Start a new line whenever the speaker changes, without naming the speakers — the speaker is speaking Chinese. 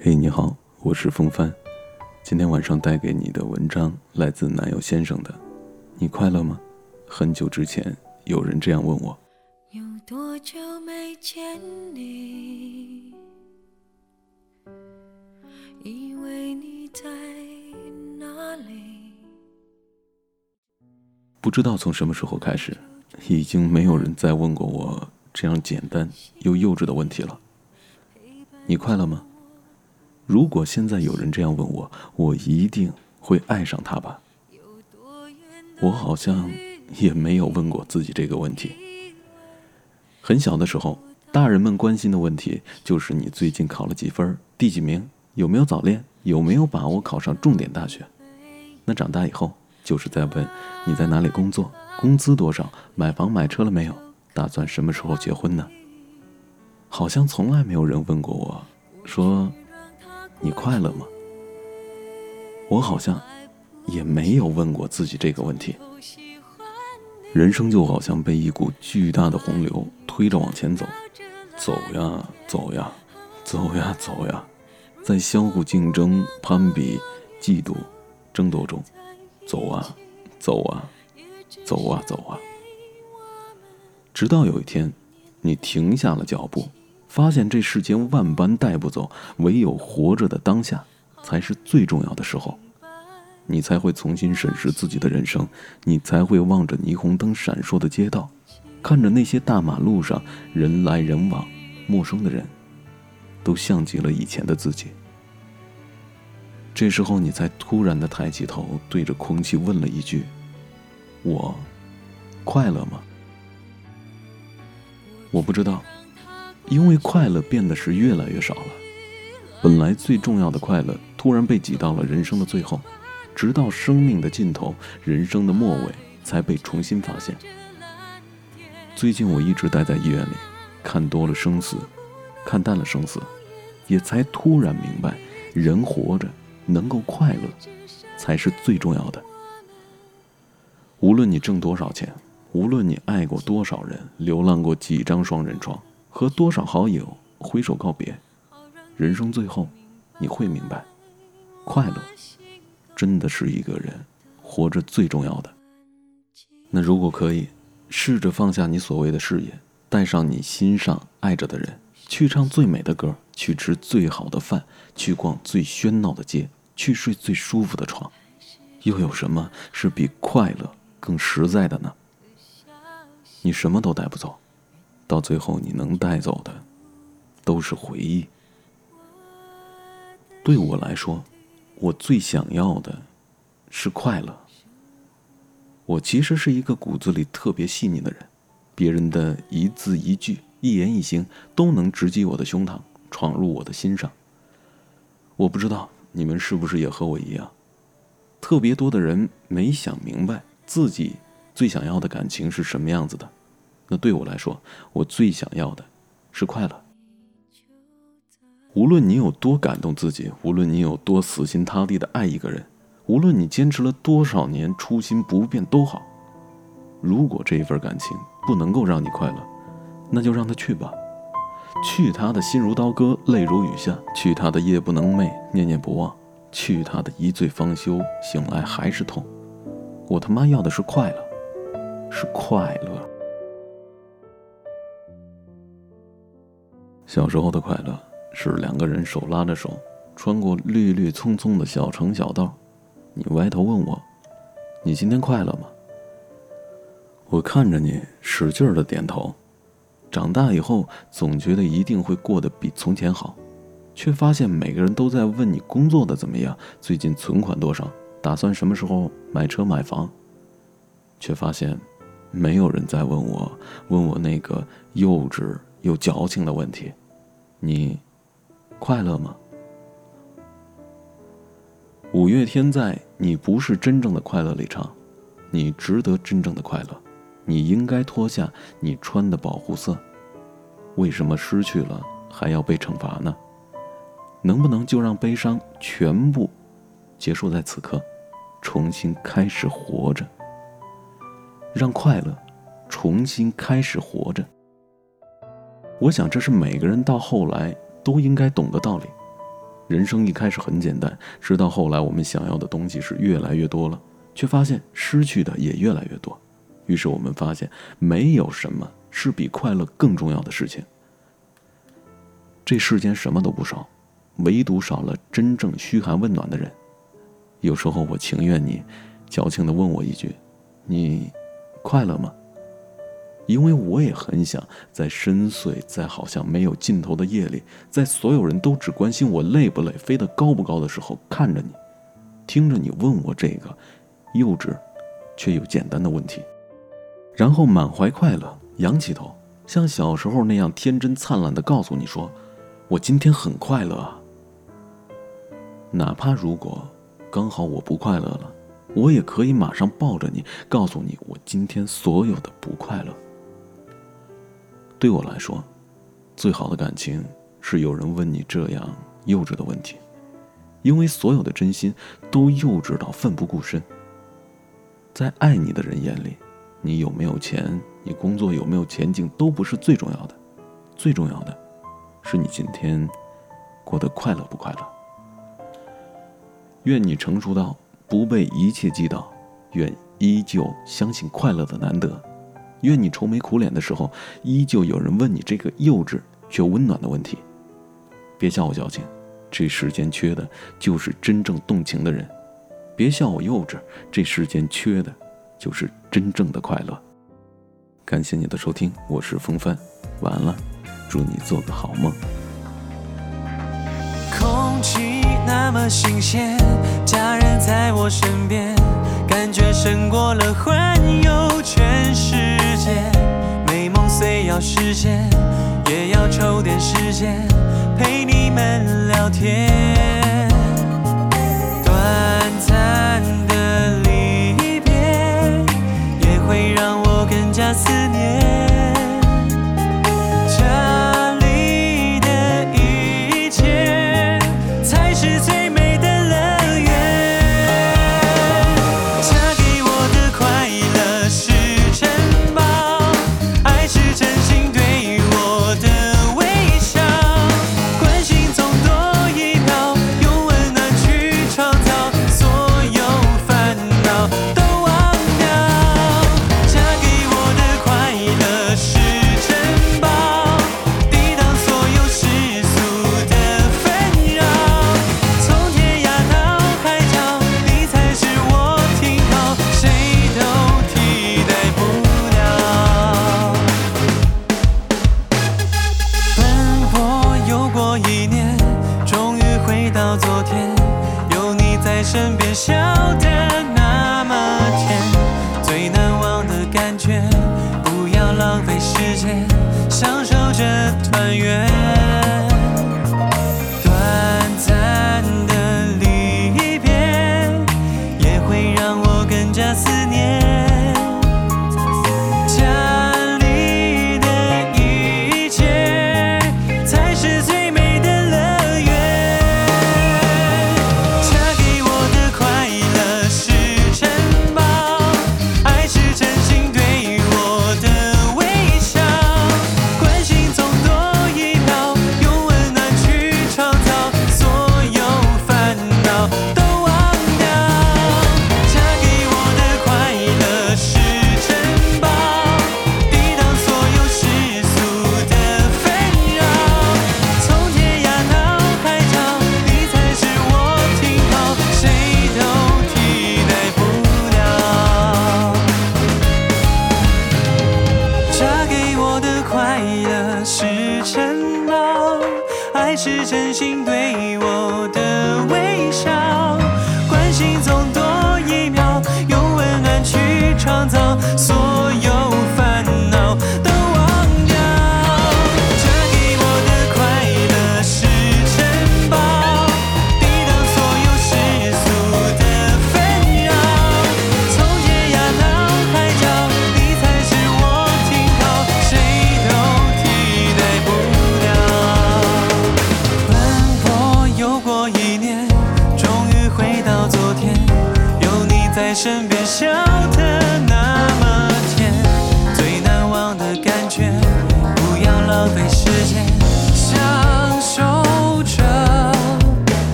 嘿，你好，我是风帆。今天晚上带给你的文章来自男友先生的。你快乐吗？很久之前有人这样问我。有多久没见你？以为你在哪里？不知道从什么时候开始，已经没有人再问过我这样简单又幼稚的问题了。你快乐吗？如果现在有人这样问我，我一定会爱上他吧。我好像也没有问过自己这个问题。很小的时候，大人们关心的问题就是你最近考了几分，第几名，有没有早恋，有没有把握考上重点大学。那长大以后，就是在问你在哪里工作，工资多少，买房买车了没有，打算什么时候结婚呢？好像从来没有人问过我，说。你快乐吗？我好像也没有问过自己这个问题。人生就好像被一股巨大的洪流推着往前走，走呀走呀，走呀走呀，在相互竞争、攀比、嫉妒、争夺中，走啊走啊，走啊走啊，直到有一天，你停下了脚步。发现这世间万般带不走，唯有活着的当下才是最重要的时候，你才会重新审视自己的人生，你才会望着霓虹灯闪烁的街道，看着那些大马路上人来人往，陌生的人，都像极了以前的自己。这时候，你才突然的抬起头，对着空气问了一句：“我快乐吗？”我不知道。因为快乐变得是越来越少了，本来最重要的快乐突然被挤到了人生的最后，直到生命的尽头，人生的末尾才被重新发现。最近我一直待在医院里，看多了生死，看淡了生死，也才突然明白，人活着能够快乐，才是最重要的。无论你挣多少钱，无论你爱过多少人，流浪过几张双人床。和多少好友挥手告别，人生最后，你会明白，快乐真的是一个人活着最重要的。那如果可以，试着放下你所谓的事业，带上你心上爱着的人，去唱最美的歌，去吃最好的饭，去逛最喧闹的街，去睡最舒服的床，又有什么是比快乐更实在的呢？你什么都带不走。到最后，你能带走的都是回忆。对我来说，我最想要的是快乐。我其实是一个骨子里特别细腻的人，别人的一字一句、一言一行都能直击我的胸膛，闯入我的心上。我不知道你们是不是也和我一样，特别多的人没想明白自己最想要的感情是什么样子的。那对我来说，我最想要的是快乐。无论你有多感动自己，无论你有多死心塌地的爱一个人，无论你坚持了多少年，初心不变都好。如果这一份感情不能够让你快乐，那就让他去吧，去他的心如刀割，泪如雨下，去他的夜不能寐，念念不忘，去他的一醉方休，醒来还是痛。我他妈要的是快乐，是快乐。小时候的快乐是两个人手拉着手，穿过绿绿葱葱的小城小道。你歪头问我：“你今天快乐吗？”我看着你，使劲的点头。长大以后，总觉得一定会过得比从前好，却发现每个人都在问你工作的怎么样，最近存款多少，打算什么时候买车买房。却发现，没有人在问我，问我那个幼稚。有矫情的问题，你快乐吗？五月天在《你不是真正的快乐》里唱：“你值得真正的快乐，你应该脱下你穿的保护色。为什么失去了还要被惩罚呢？能不能就让悲伤全部结束在此刻，重新开始活着？让快乐重新开始活着。”我想，这是每个人到后来都应该懂的道理。人生一开始很简单，直到后来我们想要的东西是越来越多了，却发现失去的也越来越多。于是我们发现，没有什么是比快乐更重要的事情。这世间什么都不少，唯独少了真正嘘寒问暖的人。有时候我情愿你矫情的问我一句：“你快乐吗？”因为我也很想在深邃、在好像没有尽头的夜里，在所有人都只关心我累不累、飞得高不高的时候，看着你，听着你问我这个幼稚却又简单的问题，然后满怀快乐，仰起头，像小时候那样天真灿烂地告诉你说：“我今天很快乐啊。”哪怕如果刚好我不快乐了，我也可以马上抱着你，告诉你我今天所有的不快乐。对我来说，最好的感情是有人问你这样幼稚的问题，因为所有的真心都幼稚到奋不顾身。在爱你的人眼里，你有没有钱，你工作有没有前景都不是最重要的，最重要的，是你今天过得快乐不快乐。愿你成熟到不被一切击倒，愿依旧相信快乐的难得。愿你愁眉苦脸的时候，依旧有人问你这个幼稚却温暖的问题。别笑我矫情，这世间缺的就是真正动情的人。别笑我幼稚，这世间缺的就是真正的快乐。感谢你的收听，我是风帆，晚安了，祝你做个好梦。
空气那么新鲜，家人在我身边。感觉胜过了环游全世界，美梦虽要实现，也要抽点时间陪你们聊天。到昨天，有你在身边笑得那么甜，最难忘的感觉，不要浪费时间，享受这团圆。